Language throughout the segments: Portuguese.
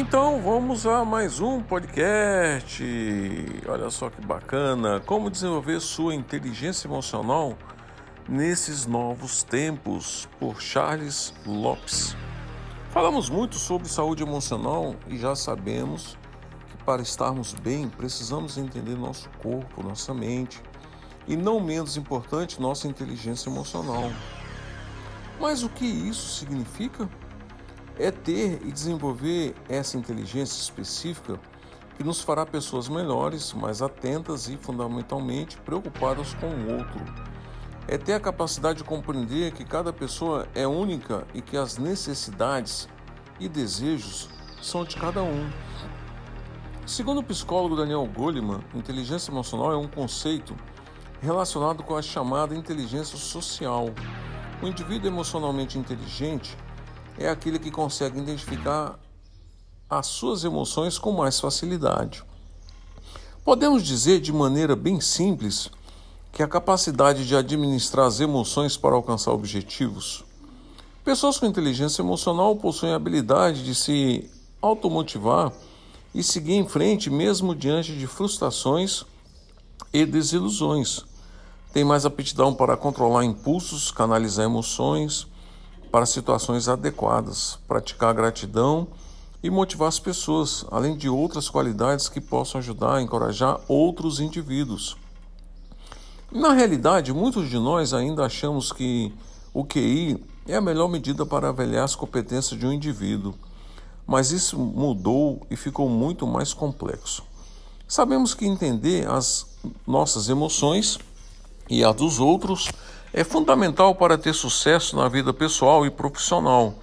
Então vamos a mais um podcast. Olha só que bacana! Como desenvolver sua inteligência emocional nesses novos tempos, por Charles Lopes. Falamos muito sobre saúde emocional e já sabemos que para estarmos bem precisamos entender nosso corpo, nossa mente e, não menos importante, nossa inteligência emocional. Mas o que isso significa? É ter e desenvolver essa inteligência específica que nos fará pessoas melhores, mais atentas e, fundamentalmente, preocupadas com o outro. É ter a capacidade de compreender que cada pessoa é única e que as necessidades e desejos são de cada um. Segundo o psicólogo Daniel Goleman, inteligência emocional é um conceito relacionado com a chamada inteligência social. O indivíduo emocionalmente inteligente é aquele que consegue identificar as suas emoções com mais facilidade. Podemos dizer de maneira bem simples que a capacidade de administrar as emoções para alcançar objetivos. Pessoas com inteligência emocional possuem a habilidade de se automotivar e seguir em frente mesmo diante de frustrações e desilusões. Tem mais aptidão para controlar impulsos, canalizar emoções, para situações adequadas, praticar gratidão e motivar as pessoas, além de outras qualidades que possam ajudar a encorajar outros indivíduos. Na realidade, muitos de nós ainda achamos que o QI é a melhor medida para avaliar as competências de um indivíduo, mas isso mudou e ficou muito mais complexo. Sabemos que entender as nossas emoções e a dos outros é fundamental para ter sucesso na vida pessoal e profissional.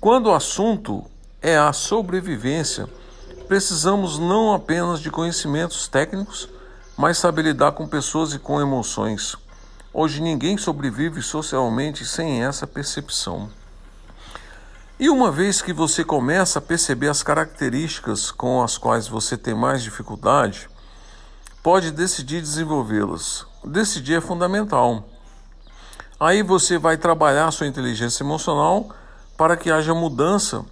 Quando o assunto é a sobrevivência, precisamos não apenas de conhecimentos técnicos, mas saber lidar com pessoas e com emoções. Hoje ninguém sobrevive socialmente sem essa percepção. E uma vez que você começa a perceber as características com as quais você tem mais dificuldade, pode decidir desenvolvê-las. Decidir é fundamental. Aí você vai trabalhar sua inteligência emocional para que haja mudança.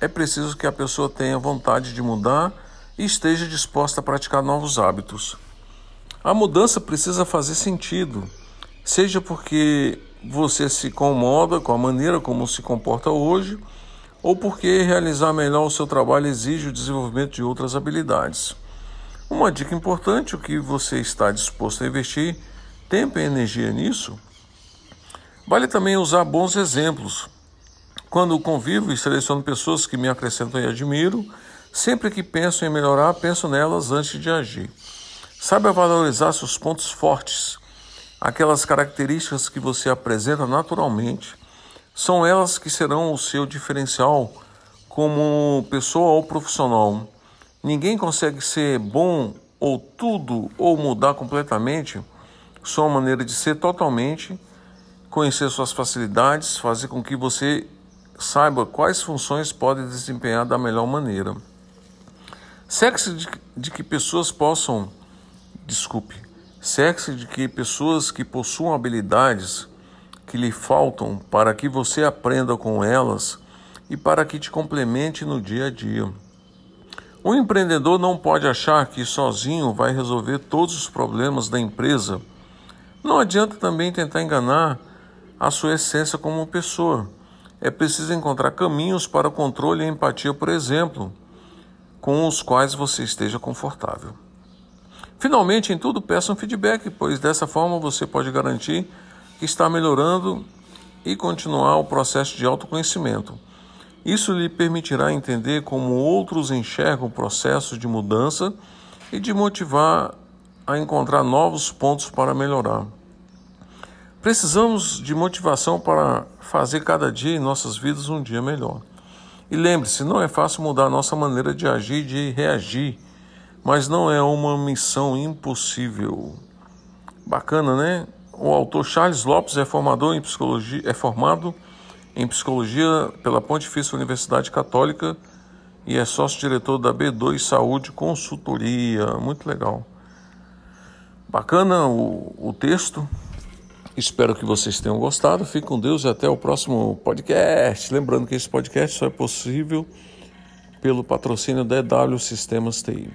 É preciso que a pessoa tenha vontade de mudar e esteja disposta a praticar novos hábitos. A mudança precisa fazer sentido, seja porque você se incomoda com a maneira como se comporta hoje, ou porque realizar melhor o seu trabalho exige o desenvolvimento de outras habilidades. Uma dica importante: o que você está disposto a investir tempo e energia nisso Vale também usar bons exemplos. Quando convivo e seleciono pessoas que me acrescentam e admiro, sempre que penso em melhorar, penso nelas antes de agir. Saiba valorizar seus pontos fortes, aquelas características que você apresenta naturalmente. São elas que serão o seu diferencial como pessoa ou profissional. Ninguém consegue ser bom ou tudo ou mudar completamente sua maneira de ser totalmente conhecer suas facilidades, fazer com que você saiba quais funções pode desempenhar da melhor maneira. Sexo de, de que pessoas possam, desculpe, sexo de que pessoas que possuam habilidades que lhe faltam para que você aprenda com elas e para que te complemente no dia a dia. Um empreendedor não pode achar que sozinho vai resolver todos os problemas da empresa. Não adianta também tentar enganar a sua essência como pessoa. É preciso encontrar caminhos para o controle e empatia, por exemplo, com os quais você esteja confortável. Finalmente, em tudo, peça um feedback, pois dessa forma você pode garantir que está melhorando e continuar o processo de autoconhecimento. Isso lhe permitirá entender como outros enxergam o processo de mudança e de motivar a encontrar novos pontos para melhorar. Precisamos de motivação para fazer cada dia em nossas vidas um dia melhor. E lembre-se, não é fácil mudar a nossa maneira de agir e de reagir, mas não é uma missão impossível. Bacana, né? O autor Charles Lopes é formador em psicologia, é formado em psicologia pela Pontifícia Universidade Católica e é sócio-diretor da B2 Saúde Consultoria. Muito legal. Bacana o, o texto. Espero que vocês tenham gostado. Fique com Deus e até o próximo podcast. Lembrando que esse podcast só é possível pelo patrocínio da EW Sistemas TI.